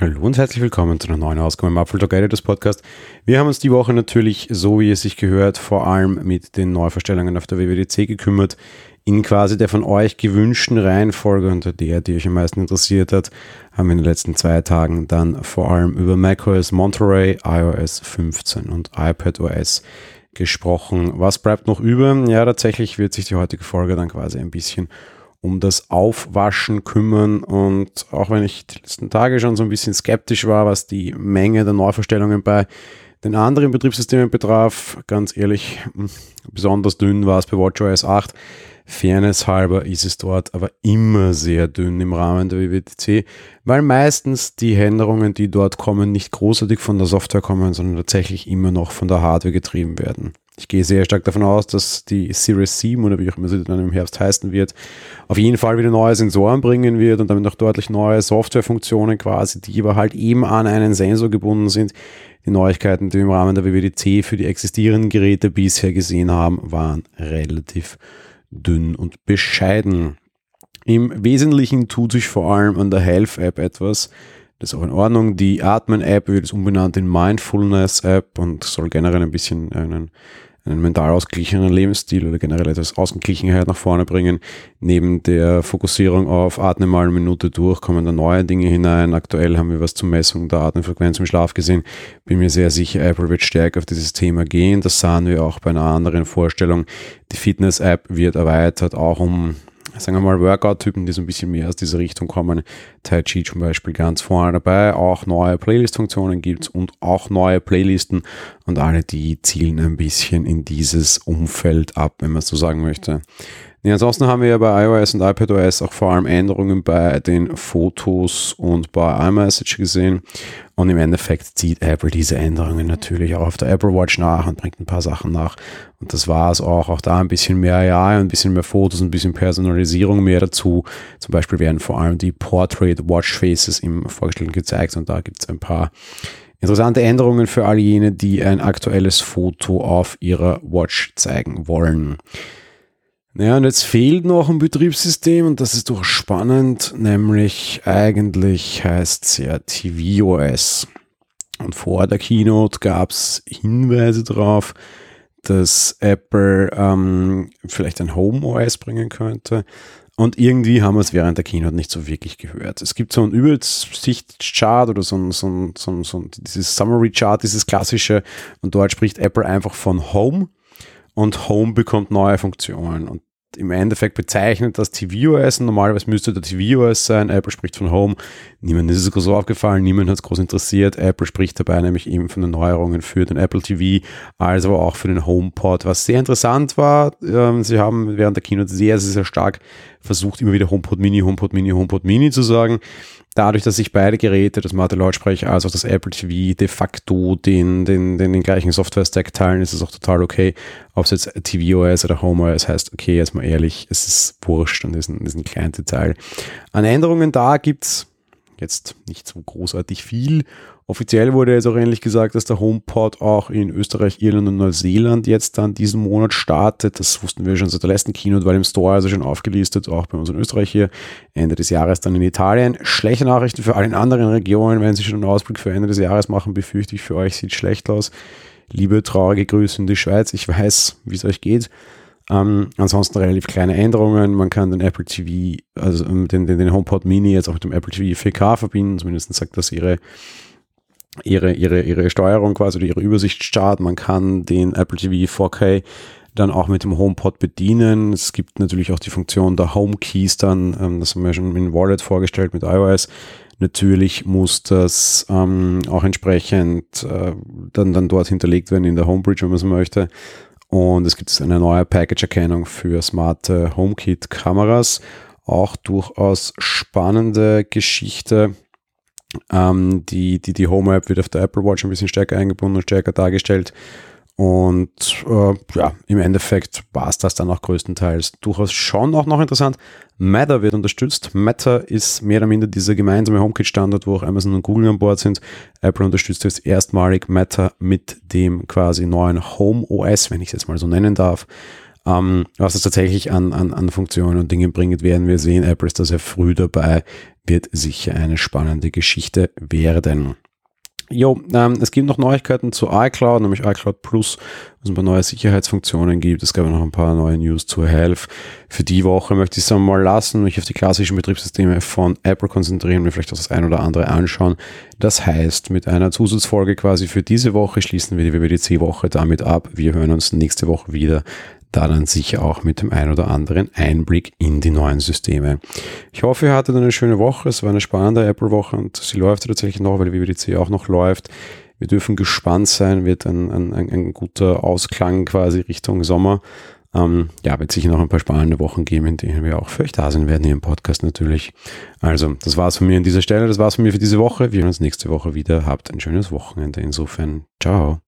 Hallo und herzlich willkommen zu einer neuen Ausgabe im Apple Talk Editors Podcast. Wir haben uns die Woche natürlich, so wie es sich gehört, vor allem mit den Neuverstellungen auf der WWDC gekümmert. In quasi der von euch gewünschten Reihenfolge und der, die euch am meisten interessiert hat, haben wir in den letzten zwei Tagen dann vor allem über macOS Monterey, iOS 15 und iPadOS gesprochen. Was bleibt noch über? Ja, tatsächlich wird sich die heutige Folge dann quasi ein bisschen um das Aufwaschen kümmern. Und auch wenn ich die letzten Tage schon so ein bisschen skeptisch war, was die Menge der Neuverstellungen bei den anderen Betriebssystemen betraf, ganz ehrlich, hm, besonders dünn war es bei WatchOS 8. Fairness halber ist es dort aber immer sehr dünn im Rahmen der WWDC, weil meistens die Änderungen, die dort kommen, nicht großartig von der Software kommen, sondern tatsächlich immer noch von der Hardware getrieben werden. Ich gehe sehr stark davon aus, dass die Series 7 oder wie auch immer sie dann im Herbst heißen wird, auf jeden Fall wieder neue Sensoren bringen wird und damit auch deutlich neue Softwarefunktionen quasi, die aber halt eben an einen Sensor gebunden sind. Die Neuigkeiten, die wir im Rahmen der WWDC für die existierenden Geräte bisher gesehen haben, waren relativ dünn und bescheiden. Im Wesentlichen tut sich vor allem an der Health-App etwas. Das ist auch in Ordnung. Die Atmen-App wird es umbenannt in Mindfulness-App und soll generell ein bisschen einen einen mental ausgeglichenen Lebensstil oder generell etwas Ausgeglichenheit nach vorne bringen. Neben der Fokussierung auf Atme mal eine Minute durch kommen da neue Dinge hinein. Aktuell haben wir was zur Messung der Atemfrequenz im Schlaf gesehen. Bin mir sehr sicher, Apple wird stärker auf dieses Thema gehen. Das sahen wir auch bei einer anderen Vorstellung. Die Fitness-App wird erweitert, auch um sagen wir mal, Workout-Typen, die so ein bisschen mehr aus dieser Richtung kommen. Tai Chi zum Beispiel ganz vorne dabei. Auch neue Playlist-Funktionen gibt es und auch neue Playlisten und alle die zielen ein bisschen in dieses Umfeld ab, wenn man so sagen möchte. Nee, ansonsten haben wir ja bei iOS und iPadOS auch vor allem Änderungen bei den Fotos und bei iMessage gesehen. Und im Endeffekt zieht Apple diese Änderungen natürlich auch auf der Apple Watch nach und bringt ein paar Sachen nach. Und das war es auch. Auch da ein bisschen mehr AI, ein bisschen mehr Fotos, ein bisschen Personalisierung mehr dazu. Zum Beispiel werden vor allem die Portrait Watch Faces im Vorgestellten gezeigt und da gibt es ein paar Interessante Änderungen für all jene, die ein aktuelles Foto auf ihrer Watch zeigen wollen. Ja, und jetzt fehlt noch ein Betriebssystem und das ist doch spannend, nämlich eigentlich heißt es ja tvOS. Und vor der Keynote gab es Hinweise darauf, dass Apple ähm, vielleicht ein Home OS bringen könnte. Und irgendwie haben wir es während der Keynote nicht so wirklich gehört. Es gibt so ein Übersichtschart oder so ein, so ein, so ein, so ein dieses Summary Chart, dieses klassische. Und dort spricht Apple einfach von Home und Home bekommt neue Funktionen. Und im Endeffekt bezeichnet das tvOS. Normalerweise müsste der tvOS sein. Apple spricht von Home. Niemand ist es groß aufgefallen, niemand hat es groß interessiert. Apple spricht dabei nämlich eben von den Neuerungen für den Apple TV, als aber auch für den HomePod, was sehr interessant war. Ähm, sie haben während der Keynote sehr, sehr, sehr stark versucht, immer wieder HomePod Mini, HomePod Mini, HomePod Mini zu sagen dadurch, dass sich beide Geräte, das smarte Lautsprecher als auch das Apple TV de facto den, den, den, den gleichen Software-Stack teilen, ist es auch total okay. Ob es jetzt tvOS oder HomeOS heißt, okay, jetzt mal ehrlich, es ist wurscht und ist ein, ist ein kleines Detail. An Änderungen da gibt es jetzt nicht so großartig viel. Offiziell wurde jetzt auch ähnlich gesagt, dass der HomePod auch in Österreich, Irland und Neuseeland jetzt dann diesen Monat startet. Das wussten wir schon seit der letzten Keynote, weil im Store also schon aufgelistet, auch bei uns in Österreich hier. Ende des Jahres dann in Italien. Schlechte Nachrichten für alle anderen Regionen. Wenn Sie schon einen Ausblick für Ende des Jahres machen, befürchte ich, für euch sieht schlecht aus. Liebe traurige Grüße in die Schweiz. Ich weiß, wie es euch geht. Ähm, ansonsten relativ kleine Änderungen. Man kann den Apple TV, also ähm, den, den, den HomePod Mini jetzt auch mit dem Apple TV 4K verbinden. Zumindest sagt das ihre, ihre, ihre, ihre Steuerung quasi oder ihre Übersicht starten. Man kann den Apple TV 4K dann auch mit dem HomePod bedienen. Es gibt natürlich auch die Funktion der Home Keys dann, ähm, das haben wir schon in Wallet vorgestellt mit iOS. Natürlich muss das ähm, auch entsprechend äh, dann, dann dort hinterlegt werden in der Homebridge, wenn man so möchte. Und es gibt eine neue Package-Erkennung für smarte HomeKit-Kameras. Auch durchaus spannende Geschichte. Ähm, die, die, die Home-App wird auf der Apple Watch ein bisschen stärker eingebunden und stärker dargestellt. Und äh, ja, im Endeffekt war es das dann auch größtenteils. Durchaus schon auch noch interessant. Matter wird unterstützt. Matter ist mehr oder minder dieser gemeinsame HomeKit-Standard, wo auch Amazon und Google an Bord sind. Apple unterstützt jetzt erstmalig Matter mit dem quasi neuen Home OS, wenn ich es jetzt mal so nennen darf. Ähm, was es tatsächlich an, an, an Funktionen und Dingen bringt, werden wir sehen. Apple ist da sehr früh dabei, wird sicher eine spannende Geschichte werden. Jo, ähm, es gibt noch Neuigkeiten zu iCloud, nämlich iCloud Plus, wo es ein paar neue Sicherheitsfunktionen gibt. Es gab noch ein paar neue News zu Health. Für die Woche möchte ich es einmal lassen, mich auf die klassischen Betriebssysteme von Apple konzentrieren, mir vielleicht auch das ein oder andere anschauen. Das heißt, mit einer Zusatzfolge quasi für diese Woche schließen wir die WWDC-Woche damit ab. Wir hören uns nächste Woche wieder da dann sicher auch mit dem ein oder anderen Einblick in die neuen Systeme. Ich hoffe, ihr hattet eine schöne Woche. Es war eine spannende Apple-Woche und sie läuft tatsächlich noch, weil die WWDC auch noch läuft. Wir dürfen gespannt sein, wird ein, ein, ein guter Ausklang quasi Richtung Sommer. Ähm, ja, wird sicher noch ein paar spannende Wochen geben, in denen wir auch für euch da sein werden hier im Podcast natürlich. Also, das war's von mir an dieser Stelle. Das war's von mir für diese Woche. Wir hören uns nächste Woche wieder. Habt ein schönes Wochenende. Insofern, ciao.